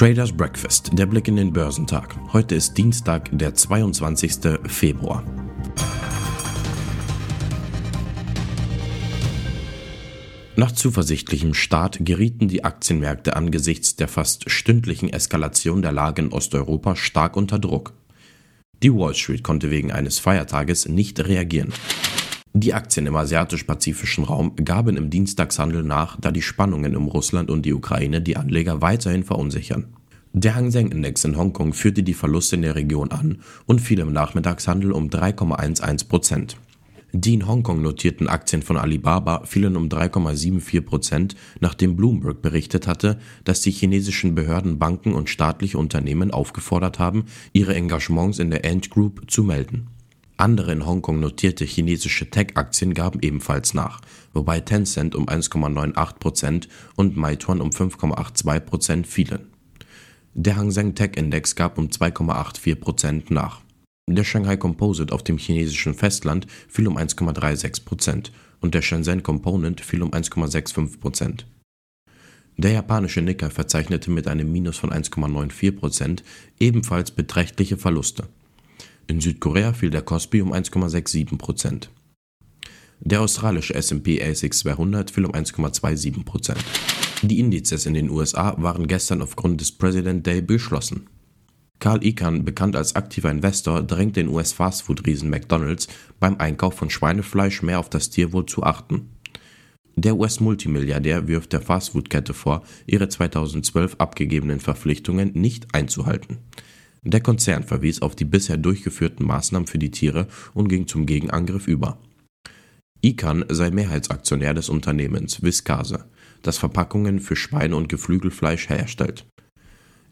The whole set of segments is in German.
Traders Breakfast, der Blick in den Börsentag. Heute ist Dienstag, der 22. Februar. Nach zuversichtlichem Start gerieten die Aktienmärkte angesichts der fast stündlichen Eskalation der Lage in Osteuropa stark unter Druck. Die Wall Street konnte wegen eines Feiertages nicht reagieren. Die Aktien im asiatisch-pazifischen Raum gaben im Dienstagshandel nach, da die Spannungen um Russland und die Ukraine die Anleger weiterhin verunsichern. Der Hang Seng Index in Hongkong führte die Verluste in der Region an und fiel im Nachmittagshandel um 3,11 Prozent. Die in Hongkong notierten Aktien von Alibaba fielen um 3,74 Prozent, nachdem Bloomberg berichtet hatte, dass die chinesischen Behörden Banken und staatliche Unternehmen aufgefordert haben, ihre Engagements in der Ant Group zu melden. Andere in Hongkong notierte chinesische Tech-Aktien gaben ebenfalls nach, wobei Tencent um 1,98% und Meituan um 5,82% fielen. Der Hang Seng Tech Index gab um 2,84% nach. Der Shanghai Composite auf dem chinesischen Festland fiel um 1,36% und der Shenzhen Component fiel um 1,65%. Der japanische Nikkei verzeichnete mit einem Minus von 1,94% ebenfalls beträchtliche Verluste. In Südkorea fiel der Kospi um 1,67 Prozent. Der australische S&P ASX 200 fiel um 1,27 Prozent. Die Indizes in den USA waren gestern aufgrund des President Day beschlossen. Karl Icahn, bekannt als aktiver Investor, drängt den US-Fastfood-Riesen McDonald's beim Einkauf von Schweinefleisch mehr auf das Tierwohl zu achten. Der US-Multimilliardär wirft der Fastfood-Kette vor, ihre 2012 abgegebenen Verpflichtungen nicht einzuhalten. Der Konzern verwies auf die bisher durchgeführten Maßnahmen für die Tiere und ging zum Gegenangriff über. Ican sei Mehrheitsaktionär des Unternehmens Viscase, das Verpackungen für Schweine- und Geflügelfleisch herstellt.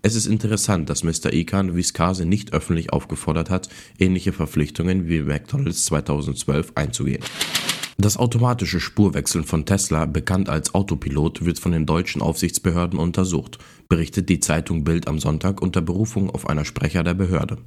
Es ist interessant, dass Mr. Ican Viscase nicht öffentlich aufgefordert hat, ähnliche Verpflichtungen wie McDonald's 2012 einzugehen. Das automatische Spurwechseln von Tesla, bekannt als Autopilot, wird von den deutschen Aufsichtsbehörden untersucht, berichtet die Zeitung Bild am Sonntag unter Berufung auf einer Sprecher der Behörde.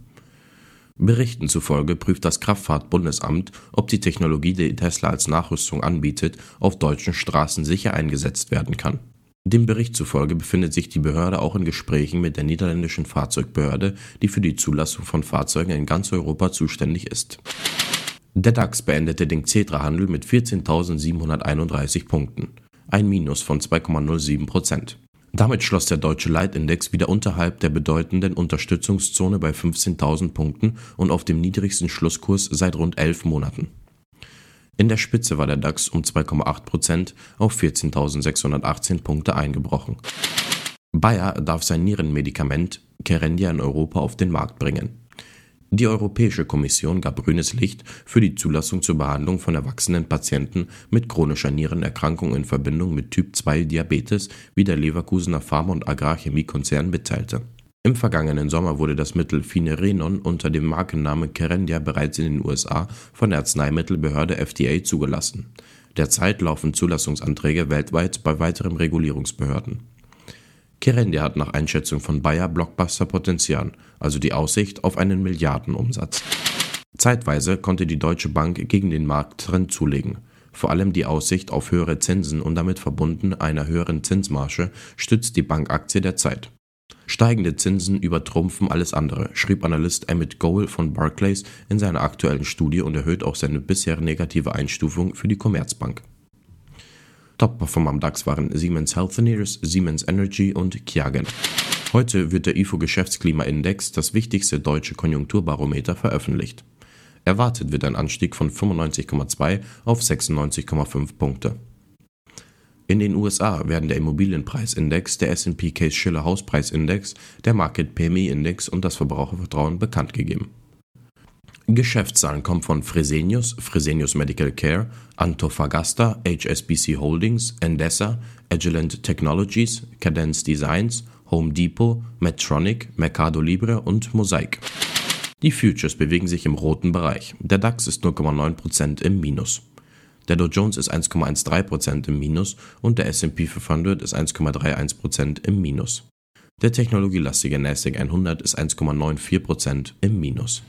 Berichten zufolge prüft das Kraftfahrtbundesamt, ob die Technologie, die Tesla als Nachrüstung anbietet, auf deutschen Straßen sicher eingesetzt werden kann. Dem Bericht zufolge befindet sich die Behörde auch in Gesprächen mit der niederländischen Fahrzeugbehörde, die für die Zulassung von Fahrzeugen in ganz Europa zuständig ist. Der DAX beendete den Xetra-Handel mit 14.731 Punkten, ein Minus von 2,07 Prozent. Damit schloss der deutsche Leitindex wieder unterhalb der bedeutenden Unterstützungszone bei 15.000 Punkten und auf dem niedrigsten Schlusskurs seit rund elf Monaten. In der Spitze war der DAX um 2,8 Prozent auf 14.618 Punkte eingebrochen. Bayer darf sein Nierenmedikament Kerendia in Europa auf den Markt bringen. Die Europäische Kommission gab grünes Licht für die Zulassung zur Behandlung von erwachsenen Patienten mit chronischer Nierenerkrankung in Verbindung mit Typ-2-Diabetes, wie der Leverkusener Pharma- und Agrarchemiekonzern mitteilte. Im vergangenen Sommer wurde das Mittel Finerenon unter dem Markennamen Kerendia bereits in den USA von der Arzneimittelbehörde FDA zugelassen. Derzeit laufen Zulassungsanträge weltweit bei weiteren Regulierungsbehörden. Kerendia hat nach Einschätzung von Bayer Blockbuster-Potenzial, also die Aussicht auf einen Milliardenumsatz. Zeitweise konnte die Deutsche Bank gegen den Markttrend zulegen. Vor allem die Aussicht auf höhere Zinsen und damit verbunden einer höheren Zinsmarge stützt die Bankaktie der Zeit. Steigende Zinsen übertrumpfen alles andere, schrieb Analyst Emmett Goel von Barclays in seiner aktuellen Studie und erhöht auch seine bisher negative Einstufung für die Commerzbank. Top-Performer am DAX waren Siemens Healthineers, Siemens Energy und Kiagen. Heute wird der IFO Geschäftsklimaindex, das wichtigste deutsche Konjunkturbarometer, veröffentlicht. Erwartet wird ein Anstieg von 95,2 auf 96,5 Punkte. In den USA werden der Immobilienpreisindex, der S&P Case Shiller Hauspreisindex, der Market PMI Index und das Verbrauchervertrauen bekannt gegeben. Geschäftszahlen kommen von Fresenius, Fresenius Medical Care, Antofagasta, HSBC Holdings, Endesa, Agilent Technologies, Cadence Designs, Home Depot, Medtronic, Mercado Libre und Mosaic. Die Futures bewegen sich im roten Bereich. Der DAX ist 0,9% im Minus. Der Dow Jones ist 1,13% im Minus und der S&P 500 ist 1,31% im Minus. Der technologielastige Nasdaq 100 ist 1,94% im Minus.